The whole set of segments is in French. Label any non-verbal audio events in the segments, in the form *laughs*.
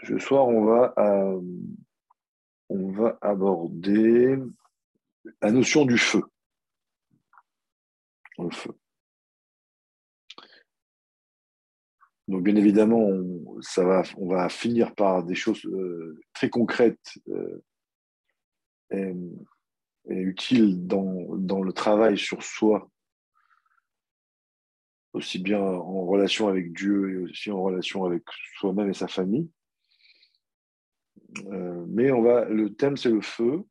ce soir, on va, euh, on va aborder la notion du feu. Le feu. Donc, bien évidemment, on, ça va, on va finir par des choses euh, très concrètes euh, et, et, utiles dans, dans le travail sur soi, aussi bien en relation avec Dieu et aussi en relation avec soi-même et sa famille. Euh, mais on va, le thème, c'est le feu.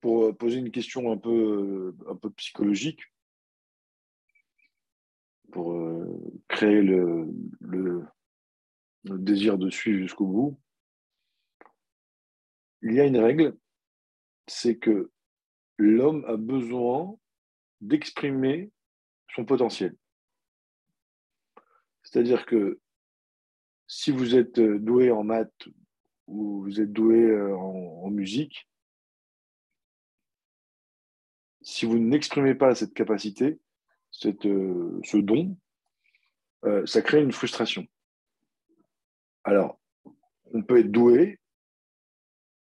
Pour poser une question un peu, un peu psychologique, pour euh, créer le, le, désir de suivre jusqu'au bout, il y a une règle, c'est que l'homme a besoin d'exprimer son potentiel. C'est-à-dire que si vous êtes doué en maths ou vous êtes doué en, en musique, si vous n'exprimez pas cette capacité, cette, euh, ce don, euh, ça crée une frustration. Alors, on peut être doué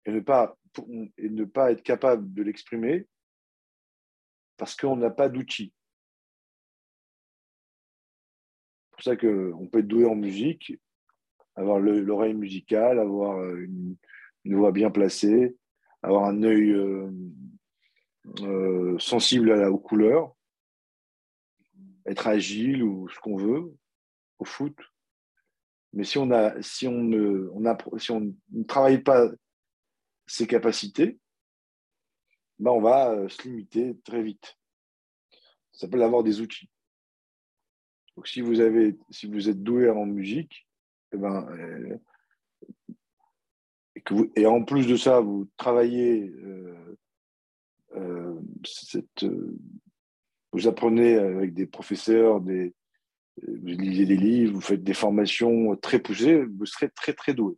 et ne pas, et ne pas être capable de l'exprimer parce qu'on n'a pas d'outils. C'est pour ça qu'on peut être doué en musique, avoir l'oreille musicale, avoir une, une, voix bien placée, avoir un œil euh, euh, sensible aux couleurs, être agile ou ce qu'on veut au foot. Mais si on, ne, on a, si on ne travaille pas ses capacités, ben on va euh, se limiter très vite. Ça s'appelle avoir des outils. Donc si vous, avez, si vous êtes doué en musique, eh ben, euh, et, en plus de ça, vous travaillez euh, euh, vous apprenez avec des professeurs, des, vous lisez des livres, vous faites des formations très poussées, vous serez très très doué.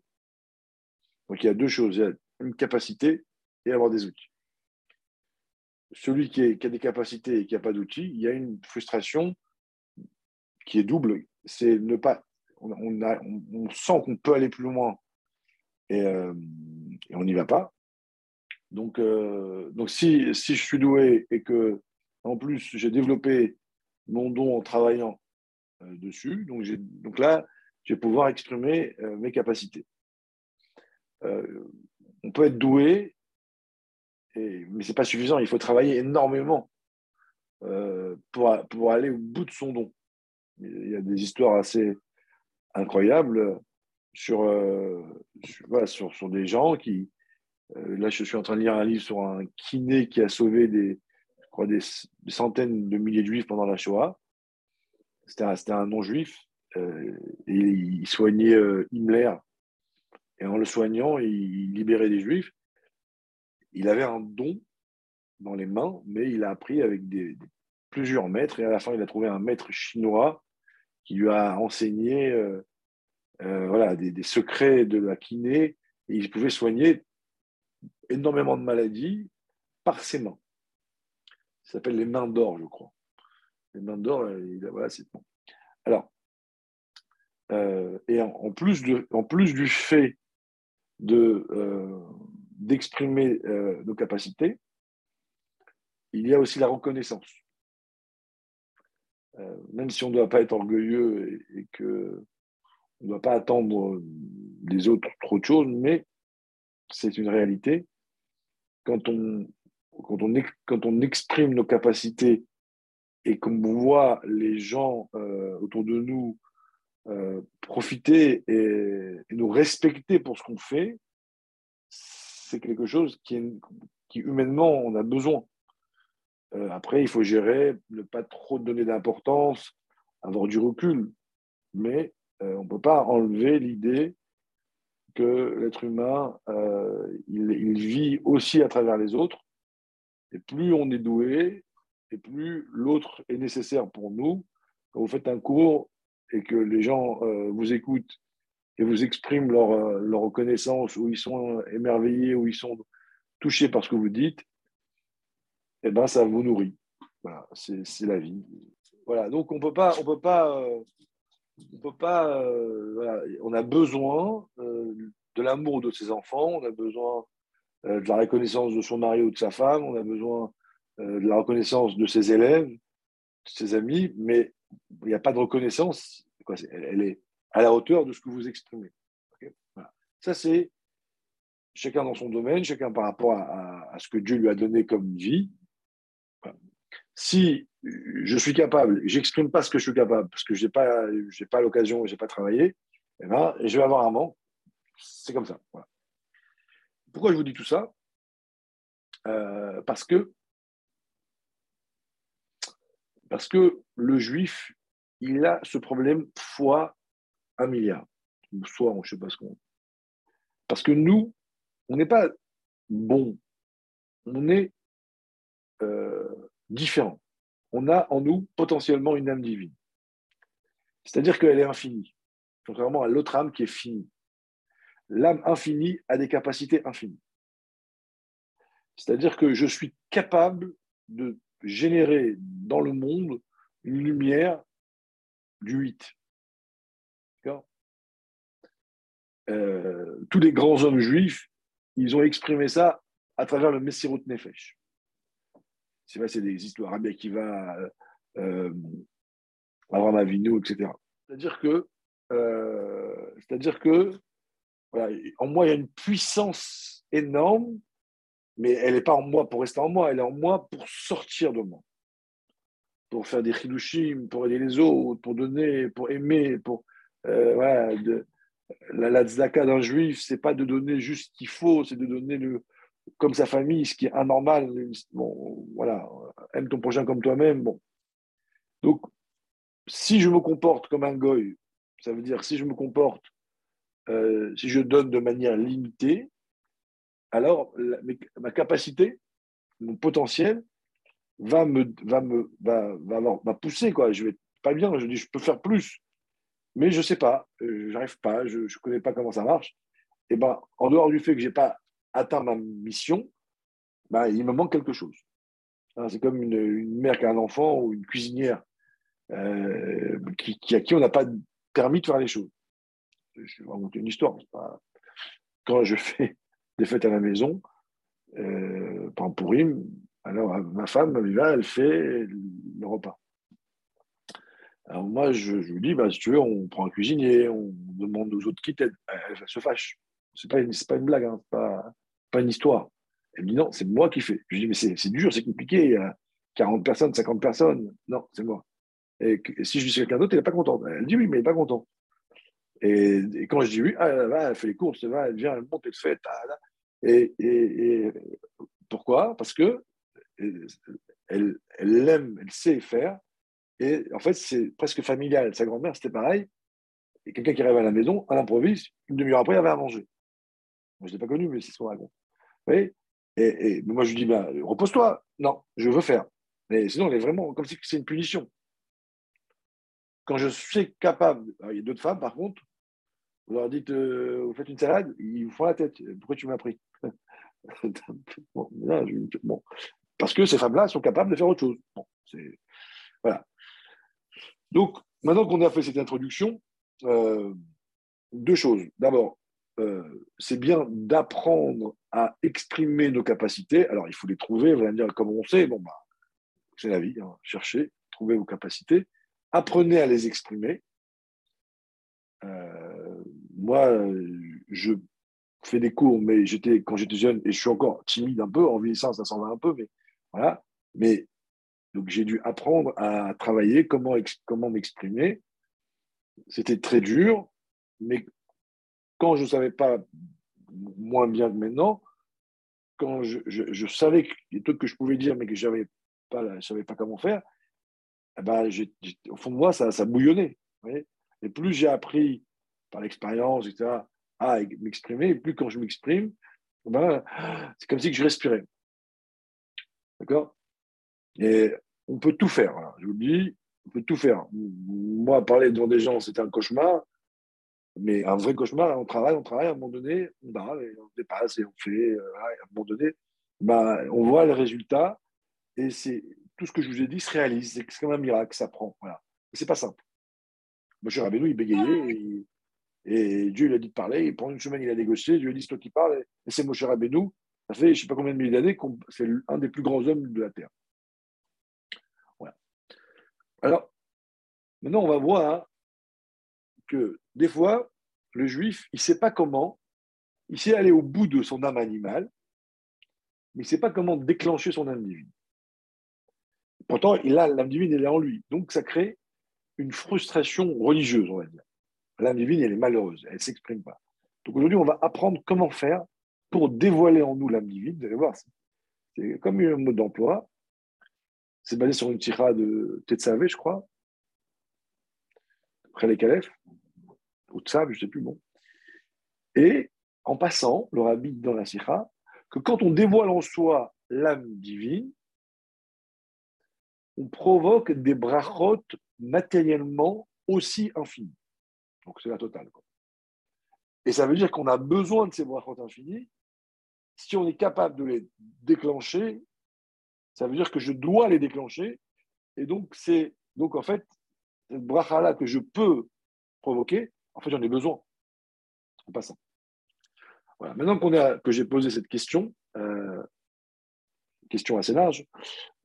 Donc il y a deux choses, il y a une capacité et avoir des outils. Celui qui, qui a des capacités et qui n'a pas d'outils, il y a une frustration qui est double. C'est ne pas, on, sent qu'on peut aller plus loin et, euh, on n'y va pas. Donc, euh, donc si, si je suis doué et que en plus, j'ai développé mon don en travaillant euh, dessus. Donc, donc, là, je vais pouvoir exprimer mes capacités. On peut être doué, mais ce n'est pas suffisant. Il faut travailler énormément pour, pour aller au bout de son don. Il y a des histoires assez incroyables sur, euh, sur, sur, des gens qui. Euh, là, je suis en train de lire un livre sur un kiné qui a sauvé des, crois, des, centaines de milliers de juifs pendant la Shoah. C'était un, un non-juif. Euh, et il soignait Himmler. Et en le soignant, il libérait des juifs. Il avait un don dans les mains, mais il a appris avec des, plusieurs maîtres. Et à la fin, il a trouvé un maître chinois qui lui a enseigné euh, euh voilà, des, secrets de la kiné. Et il pouvait soigner énormément de maladies par ses mains. Ça s'appelle les mains d'or, je crois. Les mains d'or, euh, voilà, c'est bon. Alors, et en, en, plus de, en plus du fait de, d'exprimer nos capacités, il y a aussi la reconnaissance. Euh, même si on ne doit pas être orgueilleux et, et que ne doit pas attendre des autres trop de choses, mais c'est une réalité. Quand on, quand on, quand on exprime nos capacités et qu'on voit les gens euh, autour de nous euh, profiter et, nous respecter pour ce qu'on fait, c'est quelque chose qui, humainement on a besoin. Euh, après, il faut gérer, ne pas trop donner d'importance, avoir du recul, mais euh, on ne peut pas enlever l'idée que l'être humain, euh, il, vit aussi à travers les autres et plus on est doué, et plus l'autre est nécessaire pour nous. Quand vous faites un cours et que les gens vous écoutent et vous expriment leur, leur reconnaissance, ou ils sont émerveillés, ou ils sont touchés par ce que vous dites, eh ben, ça vous nourrit. Voilà, c'est la vie. Voilà, donc on peut pas, on peut pas, euh, on peut pas. on a besoin de l'amour de ses enfants, on a besoin de la reconnaissance de son mari ou de sa femme, on a besoin de la reconnaissance de ses élèves, de ses amis, mais il n'y a pas de reconnaissance. elle, est à la hauteur de ce que vous exprimez. Ça, c'est chacun dans son domaine, chacun par rapport à, ce que Dieu lui a donné comme vie. Si je suis capable, j'exprime pas ce que je suis capable parce que j'ai pas, j'ai pas l'occasion, j'ai pas travaillé, eh ben, je vais avoir un manque. C'est comme ça. Pourquoi je vous dis tout ça? Euh, Parce que parce que le juif, il a ce problème fois un milliard, soit je ne sais pas ce qu'on. Parce que nous, on n'est pas bon, on est euh, différent. On a en nous potentiellement une âme divine. C'est-à-dire qu'elle est infinie, contrairement à l'autre âme qui est finie. L'âme infinie a des capacités infinies. C'est-à-dire que je suis capable de générer dans le monde une lumière du 8. Euh, tous les grands hommes juifs, ils ont exprimé ça à travers le Messirut Nefesh. C'est vrai, c'est des histoires, Rabbi Akiva, euh, Abraham Avinu, etc. C'est-à-dire que, euh, c'est-à-dire que, en moi, il y a une puissance énorme, mais elle n'est pas en moi pour rester en moi, elle est en moi pour sortir de moi, pour faire des chidushim, pour aider les autres, pour donner, pour aimer, pour euh, la, la d'un juif, c'est pas de donner juste ce qu'il faut, c'est de donner le, comme sa famille, ce qui est anormal. Bon, voilà, aime ton prochain comme toi-même. Bon. Donc, si je me comporte comme un goy, ça veut dire si je me comporte, euh, si je donne de manière limitée, alors ma capacité, mon potentiel va me, va me va, va, va pousser. Quoi. Je vais pas bien, je dis je peux faire plus mais je sais pas, euh, j'arrive pas, je ne connais pas comment ça marche. Et ben, en dehors du fait que je n'ai pas atteint ma mission, ben, il me manque quelque chose. Hein, c'est comme une, mère qui a un enfant ou une cuisinière euh, qui, à qui on n'a pas permis de faire les choses. Je vais raconter une histoire. Quand je fais *laughs* des fêtes à la maison, euh, pour alors ma femme, elle fait le repas. Alors moi, je, lui dis, bah, si tu veux, on prend un cuisinier, on demande aux autres qui t'aident. Elle, se fâche. Ce n'est pas, pas une blague, hein, pas, une histoire. Elle me dit, non, c'est moi qui fais. Je lui dis, mais c'est dur, c'est compliqué, il y a 40 personnes, 50 personnes. Non, c'est moi. Et, si je dis quelqu'un d'autre, elle n'est pas contente. Elle dit oui, mais elle n'est pas contente. Et, quand je dis oui, ah, elle, va, elle fait les courses, elle, elle vient, elle monte, elle fait. Et, et, pourquoi? Parce que elle, elle aime, elle sait faire, et en fait, c'est presque familial. Sa grand-mère, c'était pareil. Et quelqu'un qui arrive à la maison, à l'improviste, une demi-heure après, il avait à manger. Moi, je ne l'ai pas connu, mais c'est ce qu'on raconte. Voyez et, moi, je lui dis, ben, repose-toi. Non, je veux faire. Mais sinon, elle est vraiment comme si c'est une punition. Quand je suis capable, il y a d'autres femmes, par contre, vous leur dites, euh, vous faites une salade, ils vous font la tête. Pourquoi tu m'as pris? *laughs* Parce que ces femmes-là sont capables de faire autre chose. Voilà. Donc, maintenant qu'on a fait cette introduction, euh, deux choses. D'abord, euh, c'est bien d'apprendre à exprimer nos capacités. Alors, il faut les trouver, vous allez me dire comment on sait. Bon, bah, c'est la vie, hein. cherchez, trouvez vos capacités, apprenez à les exprimer. Euh, moi, je fais des cours, mais j'étais quand j'étais jeune, et je suis encore timide un peu, en vieillissant, ça s'en va un peu, mais voilà. Mais donc j'ai dû apprendre à travailler, comment, comment m'exprimer. C'était très dur, mais quand je ne savais pas moins bien que maintenant, quand je, je, savais des trucs que je pouvais dire, mais que je ne savais pas comment faire, eh ben, au fond de moi, ça, bouillonnait. et plus j'ai appris par l'expérience, etc., à m'exprimer, plus quand je m'exprime, eh ben, c'est comme si je respirais. D'accord? Et on peut tout faire. Je vous le dis, on peut tout faire. Moi, parler devant des gens, c'est un cauchemar. Mais un vrai cauchemar, on travaille, on travaille, à un moment donné, on va, on dépasse et on fait. Euh, à un moment donné, bah, on voit le résultat et c'est tout ce que je vous ai dit se réalise. C'est comme un miracle, ça prend. Voilà. C'est pas simple. Moshe Rabbeinu, il bégayait, et, Dieu lui a dit de parler, et pendant une semaine, il a négocié, Dieu lui a dit, c'est toi qui parles, et c'est Moshe Rabbeinu, ça fait je ne sais pas combien de milliers d'années, c'est un des plus grands hommes de la Terre. Voilà. Alors, maintenant, on va voir que des fois, le juif, il ne sait pas comment, il sait aller au bout de son âme animale, mais il ne sait pas comment déclencher son âme divine. Pourtant, l'âme divine, elle est en lui. Donc, ça crée une frustration religieuse, on va dire. L'âme divine, elle est malheureuse, elle ne s'exprime pas. Donc aujourd'hui, on va apprendre comment faire pour dévoiler en nous l'âme divine. Vous allez voir, c'est comme un mot d'emploi. C'est basé sur une tira de Tetsavé, je crois, après les Calefs, ou Tsav, je ne sais plus, bon. Et en passant, le rabbi dans la tira, que quand on dévoile en soi l'âme divine, on provoque des brachot matériellement aussi infinis. Donc c'est la totale. Et ça veut dire qu'on a besoin de ces brachot infinis. Si on est capable de les déclencher, ça veut dire que je dois les déclencher. Et donc, c'est donc en fait, bracha-là que je peux provoquer, en fait, j'en ai besoin. En passant. Voilà. Maintenant qu'on a, que j'ai posé cette question, euh, question assez large,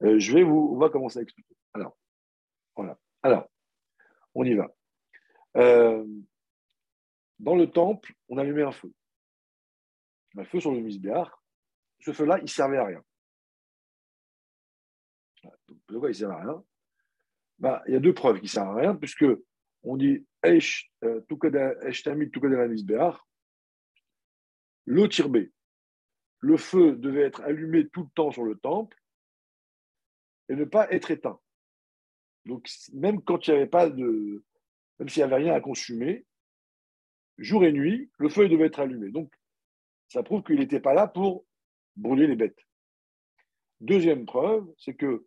euh, je vais vous, on va commencer à expliquer. Alors, voilà. Alors, on y va. Euh, dans le temple, on allumait un feu. Un feu sur le misbéar. Ce feu-là, il servait à rien. Pourquoi il servait à rien? Bah, Il y a deux preuves qui ne servent à rien, puisque on dit Esh, euh, Tamid, misbéar, l'eau tirbé. Le feu devait être allumé tout le temps sur le temple et ne pas être éteint. Donc, même quand il n'y avait pas de. Même s'il n'y avait rien à consumer, jour et nuit, le feu devait être allumé. Donc, ça prouve qu'il n'était pas là pour brûler les bêtes. Deuxième preuve, c'est que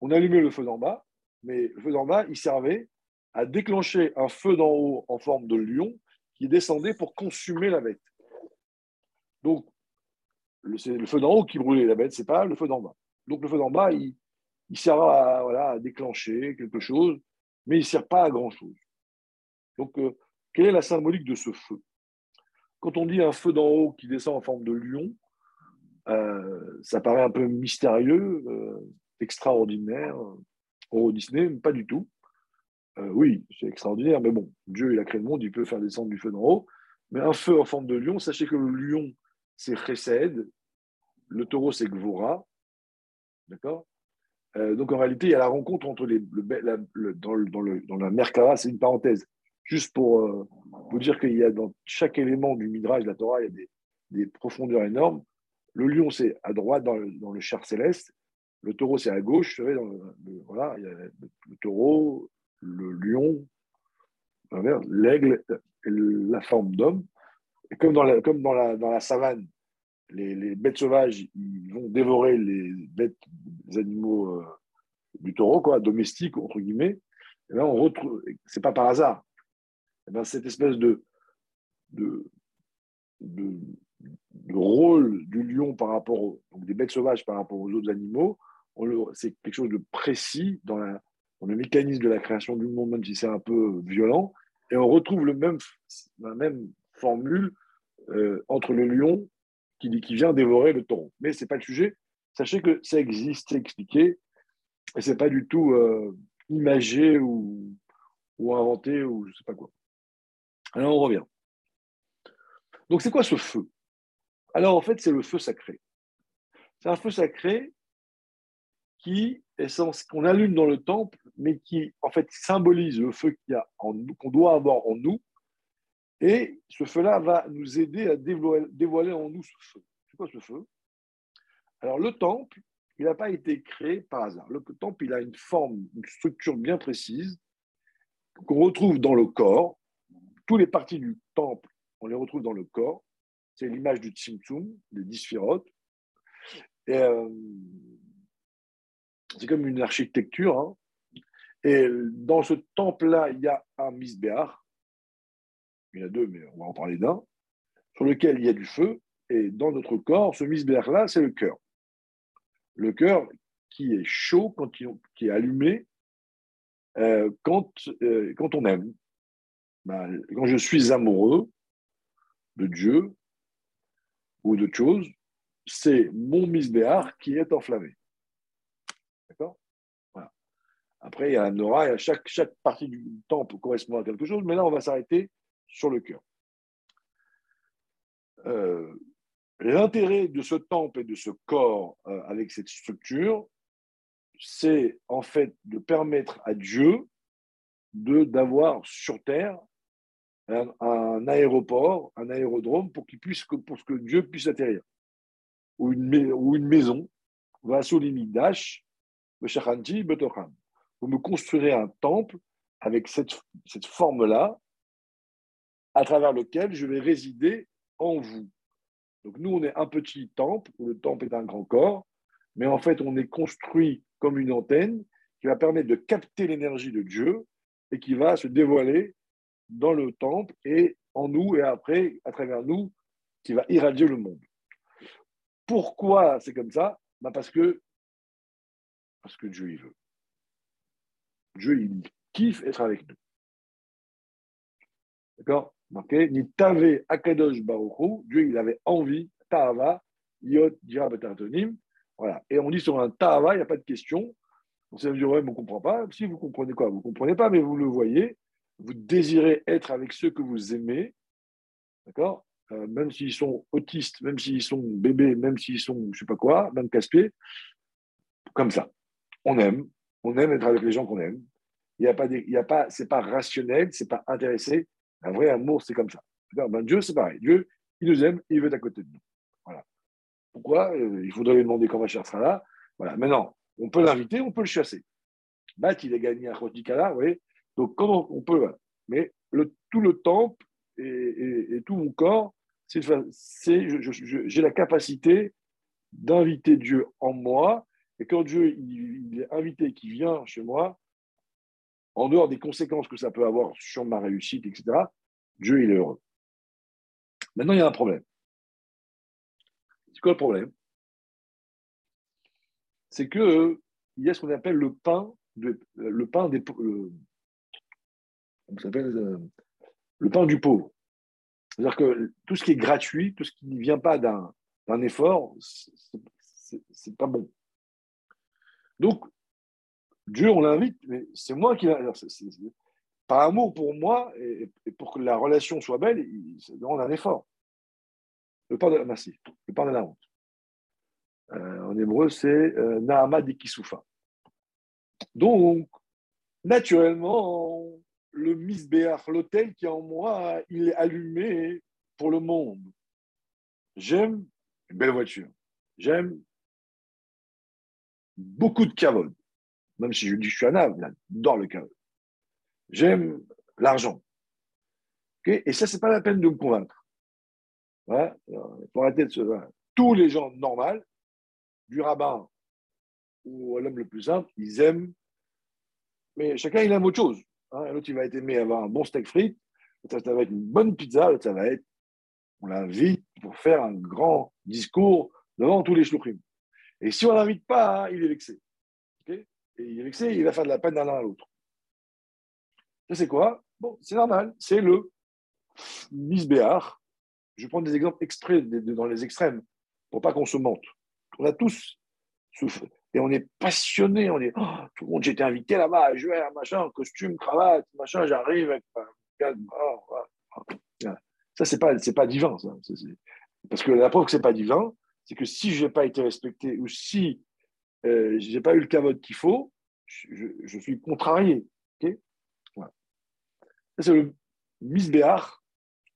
on allumait le feu d'en bas, mais le feu d'en bas, il servait à déclencher un feu d'en haut en forme de lion qui descendait pour consumer la bête. Donc, c'est le feu d'en haut qui brûlait la bête, c'est pas le feu d'en bas. Donc, le feu d'en bas, il, sert à déclencher quelque chose, mais il ne sert pas à grand-chose. Donc, euh, quelle est la symbolique de ce feu? Quand on dit un feu d'en haut qui descend en forme de lion, euh, ça paraît un peu mystérieux, euh, extraordinaire. Euro Disney, pas du tout. oui, c'est extraordinaire, mais bon, Dieu, il a créé le monde, il peut faire descendre du feu d'en haut. Mais un feu en forme de lion, sachez que le lion, c'est Chesed, le taureau, c'est Gvora. D'accord? Euh, donc en réalité, il y a la rencontre entre les. dans, dans, la Merkava, c'est une parenthèse. Juste pour euh, vous dire qu'il y a dans chaque élément du Midrash de la Torah, il y a des, profondeurs énormes. Le lion, c'est à droite dans le, char céleste. Le taureau, c'est à gauche. Vous savez, voilà, il y a le, taureau, le lion, l'aigle, la forme d'homme. Et comme dans la, comme dans la, dans la savane, les, bêtes sauvages, ils vont dévorer les bêtes, les animaux euh, du taureau, quoi, domestiques, entre guillemets. Et là, on retrouve, c'est pas par hasard. Et ben, cette espèce de, de, de, rôle du lion par rapport aux, donc des bêtes sauvages par rapport aux autres animaux, c'est quelque chose de précis dans, le mécanisme de la création du monde, même si c'est un peu violent. Et on retrouve le même, la même formule euh, entre le lion qui, vient dévorer le taureau. Mais ce n'est pas le sujet. Sachez que ça existe, c'est expliqué, et ce n'est pas du tout euh, imagé ou, ou inventé ou je ne sais pas quoi. Alors on revient. Donc c'est quoi ce feu? Alors en fait, c'est le feu sacré. C'est un feu sacré qui qu'on allume dans le temple, mais qui en fait symbolise le feu qu'on doit avoir en nous et ce feu-là va nous aider à dévoiler, en nous ce feu. C'est quoi ce feu? Alors le temple, il n'a pas été créé par hasard. Le temple, il a une forme, une structure bien précise qu'on retrouve dans le corps. Toutes les parties du temple, on les retrouve dans le corps. C'est l'image du Tzimtzum, des dix euh, c'est comme une architecture. Hein. Et dans ce temple-là, il y a un misbéar, il y en a deux, mais on va en parler d'un, sur lequel il y a du feu, et dans notre corps, ce misbère-là, c'est le cœur. Le cœur qui est chaud, quand il, qui est allumé, euh, quand, euh, quand on aime. ben, quand je suis amoureux de Dieu ou d'autre chose, c'est mon misbéar qui est enflammé. D'accord voilà. Après, il y a la Nora, chaque, chaque partie du temple correspond à quelque chose, mais là, on va s'arrêter sur le cœur. Euh, l'intérêt de ce temple et de ce corps euh, avec cette structure, c'est en fait de permettre à Dieu d'avoir sur terre un, aéroport, un aérodrome pour puisse pour que Dieu puisse atterrir. Ou une, ou une maison. Va sous d'Ash, vous me construirez un temple avec cette, cette forme-là, à travers lequel je vais résider en vous. Donc nous, on est un petit temple, où le temple est un grand corps, mais en fait, on est construit comme une antenne qui va permettre de capter l'énergie de Dieu et qui va se dévoiler dans le temple et en nous et après, à travers nous, qui va irradier le monde. Pourquoi c'est comme ça? Ben Parce que parce que Dieu il veut. Dieu il kiffe être avec nous. D'accord? Ni Tave Akadosh Baruchu, Dieu il avait envie, Ta'ava, Yot Voilà. Et on dit sur un Ta'ava, il n'y a pas de question. On s'est dit, ouais, mais on ne comprend pas. Si vous comprenez quoi? Vous ne comprenez pas, mais vous le voyez. Vous désirez être avec ceux que vous aimez. D'accord? Euh, Même s'ils sont autistes, même s'ils sont bébés, même s'ils sont je ne sais pas quoi, même casse-pieds. Comme ça. On aime. On aime être avec les gens qu'on aime. Il y a pas, il y a pas, c'est pas rationnel, c'est pas intéressé. Un vrai amour, c'est comme ça. Ben, Dieu, c'est pareil. Dieu, il nous aime, il veut être à côté de nous. Voilà. Pourquoi? Euh, Il faudrait lui demander quand Machar sera là. Voilà. Maintenant, on peut l'inviter, on peut le chasser. Bat, il a gagné un Khotikala, vous voyez? Donc, comment on peut. Mais tout le temple et, tout mon corps, c'est, j'ai la capacité d'inviter Dieu en moi. Et quand Dieu il, est invité, qui vient chez moi, en dehors des conséquences que ça peut avoir sur ma réussite, etc., Dieu, il est heureux. Maintenant, il y a un problème. C'est quoi le problème? C'est que il y a ce qu'on appelle le pain, de, le pain s'appelle euh, le pain du pauvre. C'est-à-dire que tout ce qui est gratuit, tout ce qui ne vient pas d'un effort, c'est pas bon. Donc, Dieu, on l'invite, mais c'est moi qui Par amour pour moi et, pour que la relation soit belle, il, demande un effort. Le pain de la merci, le pain de la honte. Euh, en hébreu, c'est euh, Nahama Dikisufa. Donc, naturellement, le misbéach, l'hôtel qui est en moi, il est allumé pour le monde. J'aime une belle voiture. J'aime beaucoup de cavode. Même si je dis que je suis un âme, j'adore le cavode. J'aime l'argent. Et ça, c'est pas la peine de me convaincre. Pour arrêter de se... Tous les gens normaux, du rabbin ou l'homme le plus simple, ils aiment, mais chacun il aime autre chose. Hein, l'autre, il va être aimé avoir un bon steak frites. Ça, va être une bonne pizza. L'autre, ça va être, on l'invite pour faire un grand discours devant tous les chlouchim. Et si on ne l'invite pas, hein, il est vexé. et il est vexé, il va faire de la peine d'un à l'autre. Ça, c'est quoi? Bon, c'est normal. C'est le misbéar. Je prends des exemples extraits dans les extrêmes pour pas qu'on se mente. On a tous ce, et on est passionné, oh, tout le monde, j'étais invité là-bas, je vais, machin, costume, cravate, machin, j'arrive avec. Oh, ça, c'est pas, pas divin, ça. Parce que la preuve que c'est pas divin, c'est que si je n'ai pas été respecté ou si euh, je n'ai pas eu le cavote qu'il faut, je, suis contrarié. C'est le misbéar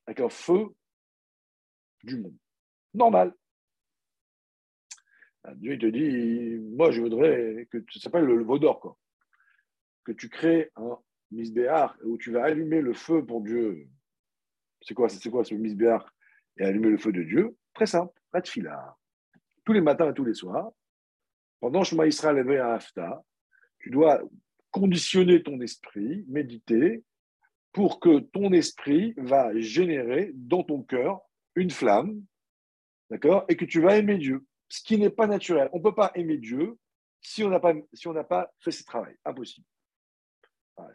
avec un feu du monde. Normal. Ah, Dieu te dit, moi je voudrais que ça s'appelle le, vaudor, quoi. Que tu crées un misbéar où tu vas allumer le feu pour Dieu. C'est quoi, c'est quoi ce misbéar et allumer le feu de Dieu? Très simple, pas de filard. Tous les matins et tous les soirs, pendant Shema Israël et à Hafta, tu dois conditionner ton esprit, méditer, pour que ton esprit va générer dans ton cœur une flamme, d'accord, et que tu vas aimer Dieu ce qui n'est pas naturel. On ne peut pas aimer Dieu si on n'a pas, si pas fait ce travail. Impossible.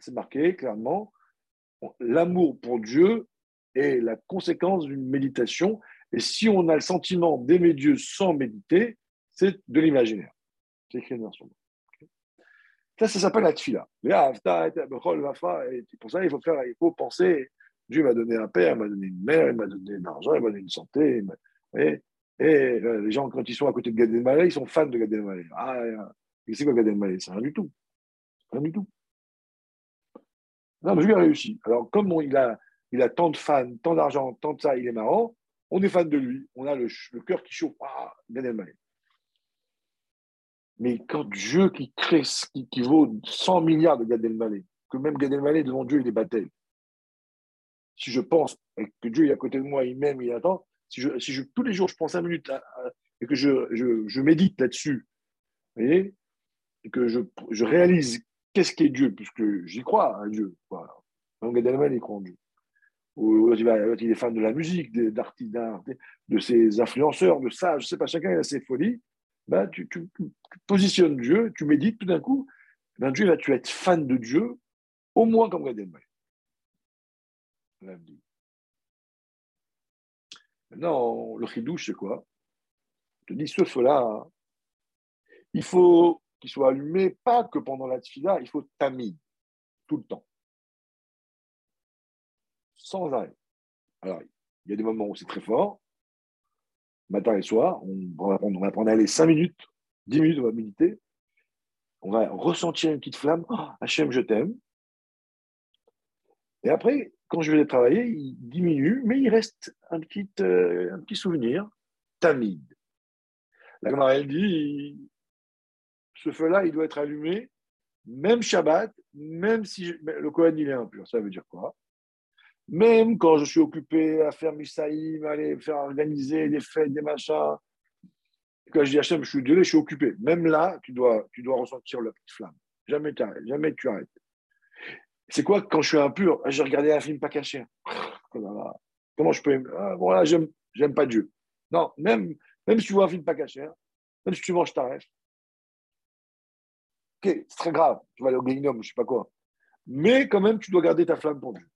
c'est marqué clairement. l'amour pour Dieu est la conséquence d'une méditation. Et si on a le sentiment d'aimer Dieu sans méditer, c'est de l'imaginaire. C'est écrit dans son Ça, ça s'appelle la tfila. Et pour ça, il faut, faire, il faut penser Dieu m'a donné un père, il m'a donné une mère, il m'a donné de l'argent, il m'a donné une santé. Et, euh, les gens, quand ils sont à côté de Gad Elmaleh, ils sont fans de Gad Elmaleh. Ah, c'est quoi Gad Elmaleh C'est rien du tout. Rien du tout. Non, mais lui a réussi. Alors, comme il a tant de fans, tant d'argent, tant de ça, il est marrant, on est fan de lui. On a le, cœur qui chauffe. Ah, Gad Elmaleh. Mais quand Dieu qui crée, qui, qui vaut 100 milliards de Gad Elmaleh, que même Gad Elmaleh, devant Dieu, il est battu si je pense que Dieu est à côté de moi, il m'aime, il attend, si, je, si je, tous les jours je prends cinq minutes et que je, je, médite là-dessus, voyez, et que je, je réalise qu'est-ce qu'est Dieu, puisque j'y crois à Dieu. Donc Gad il croit en Dieu. Ou il est fan de la musique, d'artistes, de ses influenceurs, de ça, je ne sais pas, chacun a ses folies. Ben, tu, positionnes Dieu, tu médites tout d'un coup, ben Dieu va tu être fan de Dieu, au moins comme Gad Maintenant, le chidouche, c'est quoi? Je te dis, ce feu-là, il faut qu'il soit allumé, pas que pendant la tfila, il faut tamid, tout le temps. Sans arrêt. Alors, il y a des moments où c'est très fort, matin et soir, on va prendre, on va prendre aller 5 minutes, 10 minutes, on va méditer, on va ressentir une petite flamme, oh, Hachem, je t'aime. Et après, quand je vais travailler, il diminue, mais il reste un petit, euh, un petit souvenir, tamide. La elle dit, ce feu-là, il doit être allumé, même Shabbat, même si le Kohen, il est impur. Ça veut dire quoi? Même quand je suis occupé à faire Misaïm, aller faire organiser des fêtes, des machins, quand je dis Hachem, je suis désolé, je suis occupé. Même là, tu dois, ressentir la petite flamme. Jamais tu arrêtes, tu arrêtes. C'est quoi quand je suis impur J'ai regardé un film pas caché. Oh Comment je peux aimer? Ah, Voilà, j'aime, pas Dieu. Non, même, même si tu vois un film pas caché, hein, même si tu manges ta rêve. Ok, c'est très grave. Tu vas aller au guéhinum, je sais pas quoi. Mais quand même, tu dois garder ta flamme pour Dieu.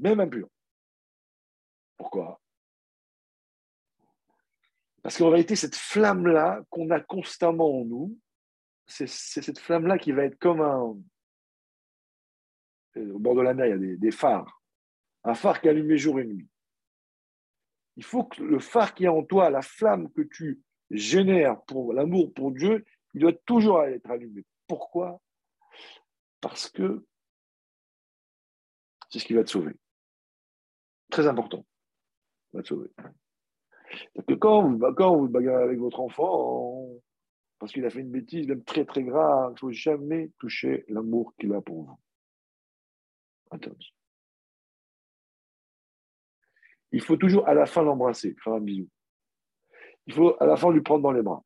Même impur. Pourquoi? Parce qu'en réalité, cette flamme-là qu'on a constamment en nous, c'est cette flamme-là qui va être comme un. Au bord de la mer, il y a des, phares. Un phare qui allume jour et nuit. Il faut que le phare qui est en toi, la flamme que tu génères pour l'amour pour Dieu, il doit toujours être allumé. Pourquoi? Parce que c'est ce qui va te sauver. Très important. Va te sauver. que quand vous, quand vous bagarrez avec votre enfant, parce qu'il a fait une bêtise, même très très grave. Il ne faut jamais toucher l'amour qu'il a pour vous. Attention. Il faut toujours à la fin l'embrasser, faire un bisou. Il faut à la fin lui prendre dans les bras.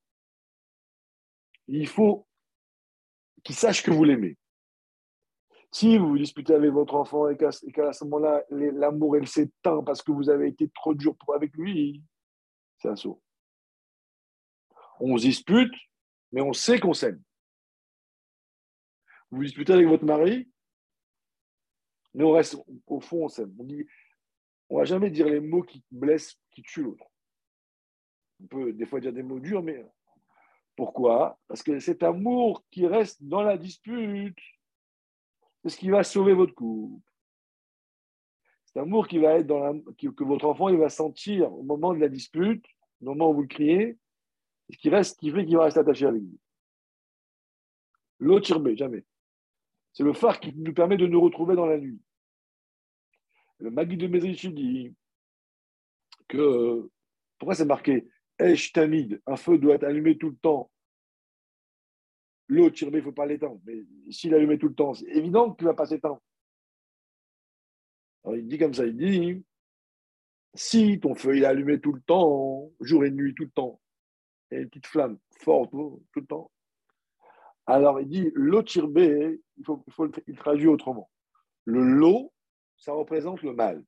Il faut qu'il sache que vous l'aimez. Si vous vous disputez avec votre enfant et qu'à ce moment-là, l'amour elle s'éteint parce que vous avez été trop dur pour avec lui, c'est un saut. On se dispute, mais on sait qu'on s'aime. Vous vous disputez avec votre mari, mais on reste, au fond, on s'aime. On on va jamais dire les mots qui blessent, qui tuent l'autre. On peut des fois dire des mots durs, mais pourquoi? Parce que cet amour qui reste dans la dispute, c'est ce qui va sauver votre couple. Cet amour qui va être que votre enfant il va sentir au moment de la dispute, au moment où vous le criez, ce qui reste, qui fait qu'il va rester attaché avec vous. L'autre jamais. C'est le phare qui nous permet de nous retrouver dans la nuit. Le Magui de Mézichi dit que, pourquoi c'est marqué Esh Tamid, un feu doit être allumé tout le temps. L'eau il ne faut pas l'éteindre. Mais s'il est allumé tout le temps, c'est évident qu'il ne va pas s'éteindre. Alors il dit comme ça, il dit, si ton feu est allumé tout le temps, jour et nuit tout le temps, une petite flamme forte tout le temps. Alors il dit l'eau il faut, il, faut, il traduit autrement. Le lot, ça représente le mal,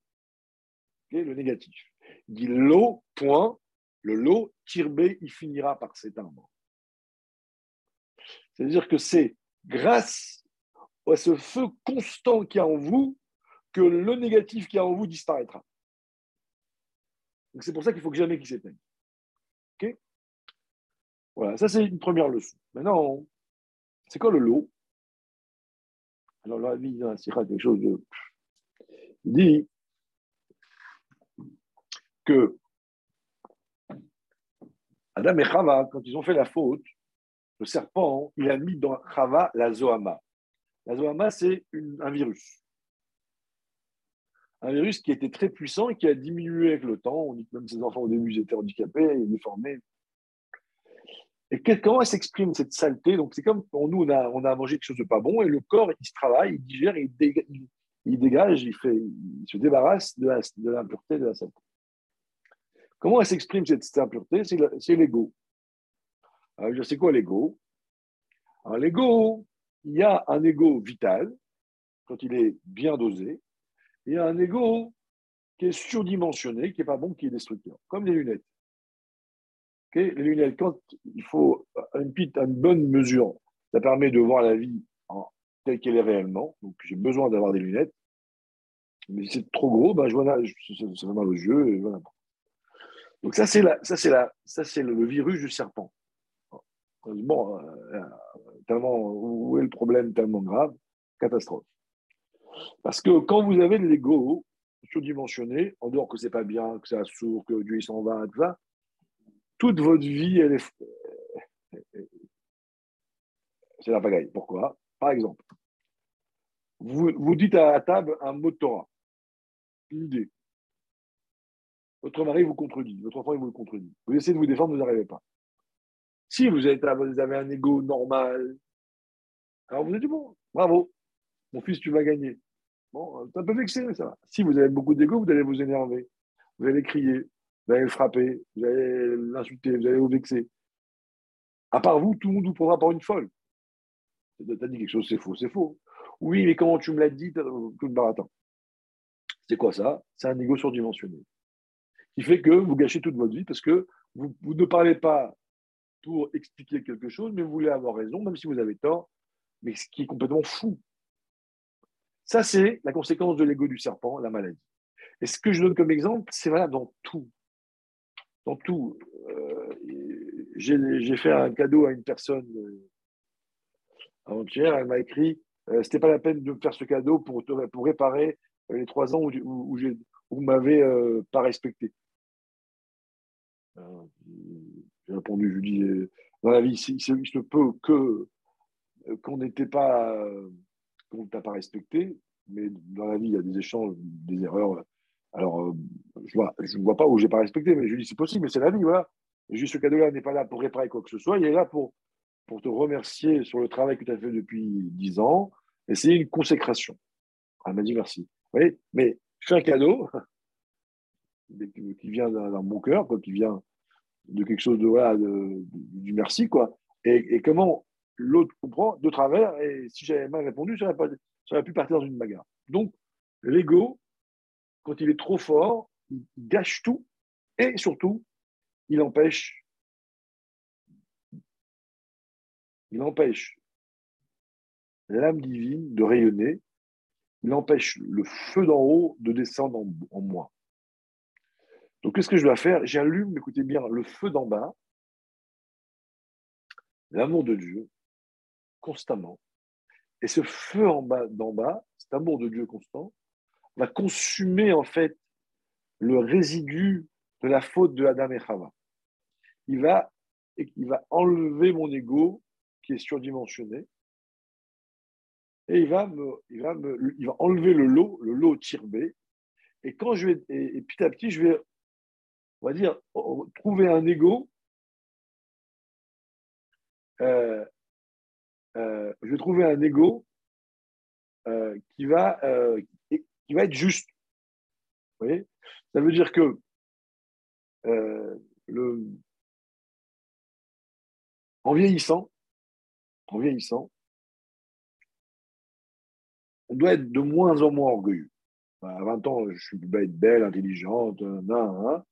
le négatif. Il dit l'eau, point, le lot tirbé, il finira par s'éteindre. C'est-à-dire que c'est grâce ce feu constant qu'il y a en vous, que le négatif qu'il y a en vous disparaîtra. C'est pour ça qu'il faut jamais qu'il s'éteigne. Ok? Voilà, ça c'est une première leçon. Maintenant, c'est quoi le lot? Alors la vie, c'est quelque chose de. Il dit que Adam et Chava, quand ils ont fait la faute, le serpent, il a mis dans Chava la Zohama. La Zohama, c'est un virus. Un virus qui était très puissant et qui a diminué avec le temps. On dit que même ses enfants au début étaient handicapés, déformés. Et comment elle s'exprime cette saleté? Donc c'est comme pour nous, on a, mangé quelque chose de pas bon et le corps, il se travaille, il digère, il, il, dégage, il, fait, il se débarrasse de l'impureté, de, de la saleté. Comment elle s'exprime cette, impureté? C'est l'ego. Alors, sais quoi l'ego? Alors, l'ego, il y a un ego vital, quand il est bien dosé, et il y a un ego qui est surdimensionné, qui n'est pas bon, qui est destructeur, comme les lunettes. les lunettes, quand il faut une, bonne mesure, ça permet de voir la vie telle qu'elle est réellement. Donc, j'ai besoin d'avoir des lunettes. Mais si c'est trop gros, ben, je vois, ça, fait mal aux yeux. Et. Donc c'est c'est ça, c'est le, virus du serpent. Bon, euh, tellement, où est le problème tellement grave Catastrophe. Parce que quand vous avez l'ego surdimensionné, en dehors que c'est pas bien, que c'est sourd, que Dieu s'en va, tout ça, toute votre vie, elle est. C'est la pagaille. Pourquoi? Par exemple, vous, vous dites à la table un mot de Torah, une idée. Votre mari vous contredit, votre enfant il vous le contredit. Vous essayez de vous défendre, vous n'arrivez pas. Si vous, êtes, vous avez un ego normal, alors vous dites bon, bravo, mon fils, tu vas gagner. Bon, c'est un peu vexé, mais ça va. Si vous avez beaucoup d'ego, vous allez vous énerver, vous allez crier, vous allez le frapper, vous allez l'insulter, vous allez vous vexer. À part vous, tout le monde vous prendra par une folle. Tu as dit quelque chose, c'est faux, c'est faux. Oui, mais comment tu me l'as dit, tout le baratin? C'est quoi ça? C'est un ego surdimensionné qui fait que vous gâchez toute votre vie parce que vous, ne parlez pas pour expliquer quelque chose, mais vous voulez avoir raison, même si vous avez tort, mais ce qui est complètement fou. Ça, c'est la conséquence de l'ego du serpent, la maladie. Et ce que je donne comme exemple, c'est valable dans tout. Dans tout. Euh, j'ai fait un cadeau à une personne euh, avant-hier, elle m'a écrit euh, c'était pas la peine de me faire ce cadeau pour, pour réparer les trois ans où, où, où, vous m'avez pas respecté. J'ai répondu, je lui dis, euh, dans la vie, il se, se peut que euh, qu'on n'était pas, euh, qu'on ne t'a pas respecté, mais dans la vie, il y a des échanges, des erreurs. Alors, je ne vois pas où j'ai pas respecté, mais je lui dis, c'est possible, mais c'est la vie, voilà. Juste ce cadeau-là n'est pas là pour réparer quoi que ce soit, il est là pour, pour te remercier sur le travail que tu as fait depuis dix ans, et c'est une consécration. Elle m'a dit merci. Vous voyez mais je fais un cadeau, *laughs* qui vient d'un bon cœur, quoi, qui vient de quelque chose de, voilà, du merci, quoi. Et, comment l'autre comprend de travers, et si j'avais mal répondu, pas, j'aurais pu partir dans une bagarre. Donc, l'ego, quand il est trop fort, il gâche tout, et surtout, il empêche, il empêche l'âme divine de rayonner, il empêche le feu d'en haut de descendre en moi. Donc, qu'est-ce que je dois faire? J'allume, écoutez bien, le feu d'en bas, l'amour de Dieu, constamment. Et ce feu en bas, d'en bas, cet amour de Dieu constant, va consumer en fait le résidu de la faute de Adam et Chava. Il va, il va enlever mon ego qui est surdimensionné et il va, me, il va, me, il va enlever le lot, le lot tirbé. Et quand je vais, et petit à petit, je vais on va dire, trouver un ego. Euh, euh, je vais trouver un ego euh, qui, va, être juste. Vous voyez? Ça veut dire que le, en vieillissant, en vieillissant, on doit être de moins en moins orgueilleux. À 20 ans, je suis belle, intelligente, nan,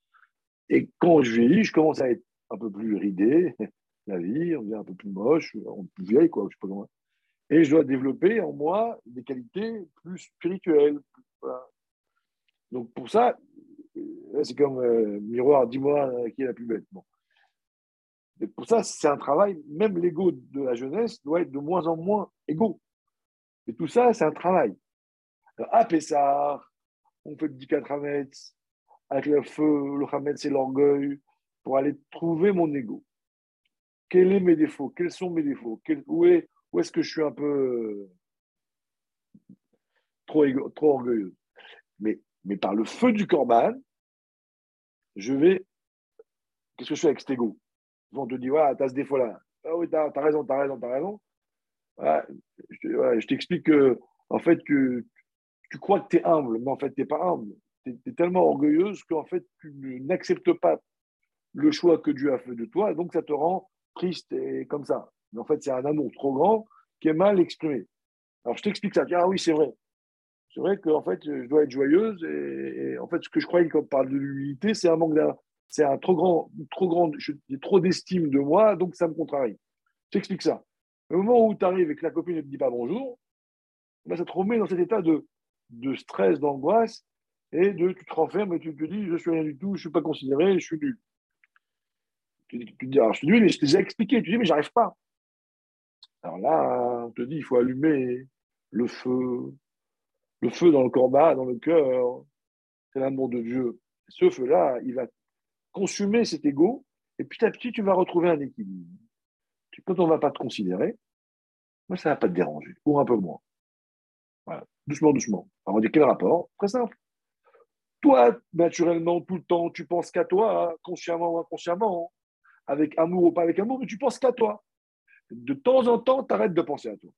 et quand je vieillis, je commence à être un peu plus ridé, *laughs* la vie, on devient un peu plus moche, on plus vieille, quoi, je sais pas comment. Et je dois développer en moi des qualités plus spirituelles. Donc pour ça, c'est comme euh, miroir, dis-moi euh, qui est la plus belle. Bon. pour ça, c'est un travail, même l'ego de la jeunesse doit être de moins en moins égaux. Et tout ça, c'est un travail. Alors, à Pessar, on fait le 14 Hametz, avec le feu, le Hametz c'est l'orgueil, pour aller trouver mon ego. Quels sont mes défauts? Quels sont mes défauts? Où est, où est-ce que je suis un peu euh, trop, orgueilleux? Mais, mais par le feu du Corban, je vais. Qu'est-ce que je fais avec cet ego? On te dit, voilà, tu as ce défaut-là. Ah oui, tu as, raison, tu as raison, tu as raison. je, t'explique que, en fait, tu, tu crois que tu es humble, mais en fait, tu n'es pas humble. Tu es, tellement orgueilleuse qu'en fait, tu n'acceptes pas le choix que Dieu a fait de toi, donc ça te rend triste et comme ça. Mais en fait, c'est un amour trop grand qui est mal exprimé. Alors, je t'explique ça. Ah oui, c'est vrai. C'est vrai qu'en fait, je dois être joyeuse et, en fait, ce que je croyais quand on parle de l'humilité, c'est un manque d'un, c'est un trop grand, trop grand, j'ai trop d'estime de moi, donc ça me contrarie. Je t'explique ça. Au moment où tu arrives et que la copine ne te dit pas bonjour, ben ça te remet dans cet état de, de stress, d'angoisse et de tu te renfermes et tu te dis je suis rien du tout, je ne suis pas considéré, je suis nul. Tu, te dis alors je suis nul, mais je t'ai déjà expliqué. Tu dis mais j'arrive pas. Alors là, on te dit il faut allumer le feu, le feu dans le corps bas, dans le cœur, c'est l'amour de Dieu. Ce feu-là, il va consumer cet ego, et petit à petit, tu vas retrouver un équilibre. Quand on ne va pas te considérer, ça ne va pas te déranger, ou un peu moins. Voilà. Doucement, doucement. Alors, on dit quel rapport? Très simple. Toi, naturellement, tout le temps, tu penses qu'à toi, consciemment ou inconsciemment, avec amour ou pas avec amour, mais tu penses qu'à toi. De temps en temps, tu arrêtes de penser à toi.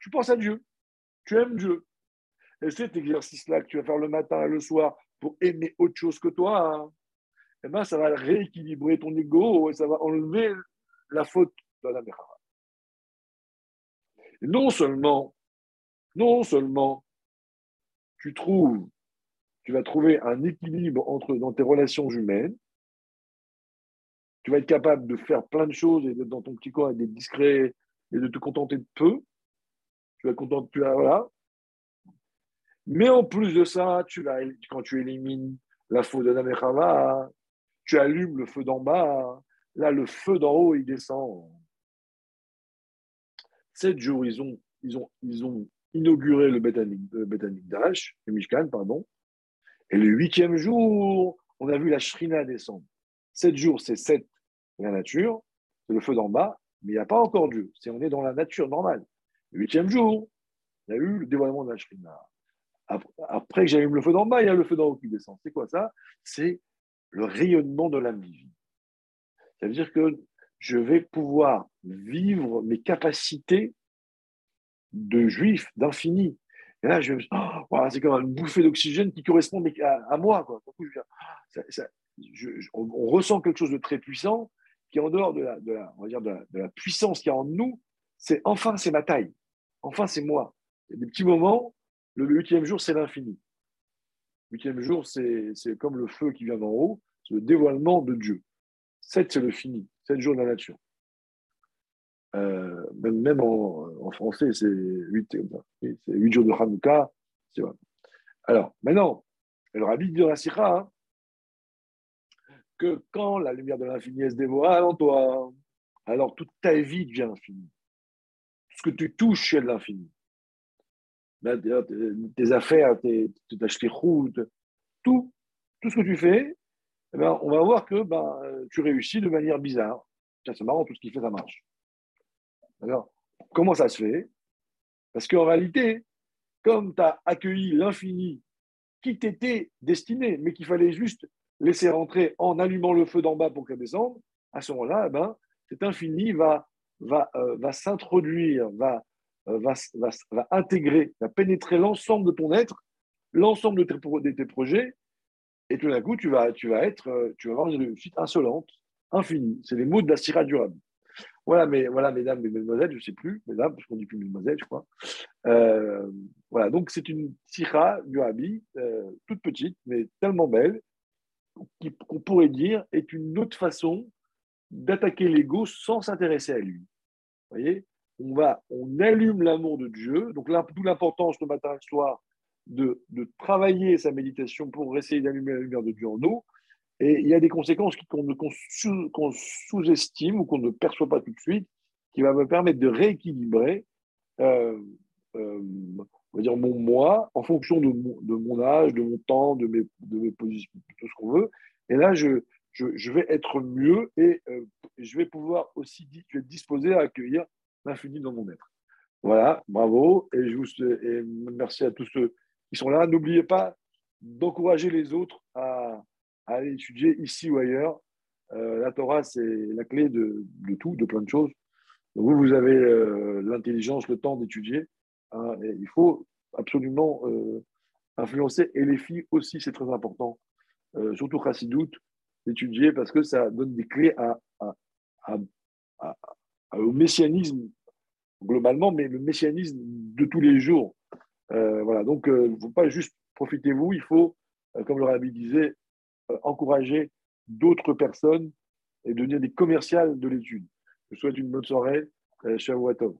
Tu penses à Dieu. Tu aimes Dieu. Et cet exercice-là que tu vas faire le matin et le soir pour aimer autre chose que toi, eh ben, ça va rééquilibrer ton ego et ça va enlever la faute de la. Et non seulement, non seulement tu trouves, tu vas trouver un équilibre entre, dans tes relations humaines, tu vas être capable de faire plein de choses et d'être dans ton petit coin et d'être discret et de te contenter de peu. Tu vas contenter, tu vas, voilà, mais en plus de ça, tu quand tu élimines la faute de Namechava, tu allumes le feu d'en bas. Là, le feu d'en haut, il descend. Sept jours, ils ont, ils ont, ils ont inauguré le Dash, le Mishkan, pardon. Et le huitième jour, on a vu la Shrina descendre. Sept jours, c'est sept, la nature, c'est le feu d'en bas, mais il n'y a pas encore Dieu. C'est on est dans la nature normale. Le huitième jour, il a eu le dévoilement de la Shrina. Après que j'allume le feu d'en bas, il y a le feu d'en haut qui descend. C'est quoi ça? C'est le rayonnement de l'âme divine. Ça veut dire que je vais pouvoir vivre mes capacités de juif, d'infini. Et là, je oh, c'est comme une bouffée d'oxygène qui correspond à, moi. On, ressent quelque chose de très puissant qui est en dehors de la, puissance qu'il y a en nous. C'est enfin, c'est ma taille. Enfin, c'est moi. Il y a des petits moments le huitième jour, c'est l'infini. Le huitième jour, c'est comme le feu qui vient d'en haut, c'est le dévoilement de Dieu. Sept, c'est le fini. Sept jours de la nature. Euh, même, en, français, c'est huit, c'est huit jours de Hanouka. Alors, maintenant, le rabbi dit dans la Sikha que quand la lumière de l'infini se dévoile en toi, alors toute ta vie devient infinie. Ce que tu touches, c'est de l'infini tes affaires, tes, tes tout, tout ce que tu fais, eh ben, on va voir que ben, tu réussis de manière bizarre. C'est marrant, tout ce qu'il fait, ça marche. Alors, comment ça se fait? Parce qu'en réalité, comme tu as accueilli l'infini qui t'était destiné, mais qu'il fallait juste laisser rentrer en allumant le feu d'en bas pour qu'elle descende, à ce moment-là, eh ben, cet infini va, va, euh, va s'introduire, va, euh, va, va, intégrer, va pénétrer l'ensemble de ton être, l'ensemble de tes, de tes, projets, et tout d'un coup, tu vas, tu vas être, euh, tu vas avoir une réussite insolente, infinie. C'est les mots de la syrah durable. Voilà, mais, voilà, mesdames et mesdemoiselles, je ne sais plus, mesdames, parce qu'on dit plus mesdemoiselles, je crois. Euh, voilà, donc c'est une syrah du euh, toute petite, mais tellement belle, qu'on pourrait dire est une autre façon d'attaquer l'ego sans s'intéresser à lui. Vous voyez on, va, on allume l'amour de Dieu. Donc, d'où l'importance le matin et le soir de, de, travailler sa méditation pour essayer d'allumer la lumière de Dieu en nous. Et il y a des conséquences qu'on sous-estime ou qu'on ne perçoit pas tout de suite, qui va me permettre de rééquilibrer euh, euh, on va dire mon moi en fonction de mon, âge, de mon temps, de mes, positions, tout ce qu'on veut. Et là, je, vais être mieux et euh, je vais pouvoir aussi vais disposer à accueillir l'infini dans mon être. Voilà, bravo. Et merci à tous ceux qui sont là. N'oubliez pas d'encourager les autres à, à, aller étudier ici ou ailleurs. Euh, la Torah, c'est la clé de, tout, de plein de choses. Vous, vous avez euh, l'intelligence, le temps d'étudier. Hein, il faut absolument euh, influencer. Et les filles aussi, c'est très important. Surtout Chassidout, d'étudier parce que ça donne des clés au messianisme globalement, mais le messianisme de tous les jours. voilà, donc il ne faut pas juste profitez-vous, il faut, comme le rabbi disait, encourager d'autres personnes et devenir des commerciales de l'étude. Je vous souhaite une bonne soirée. Shavua Tov.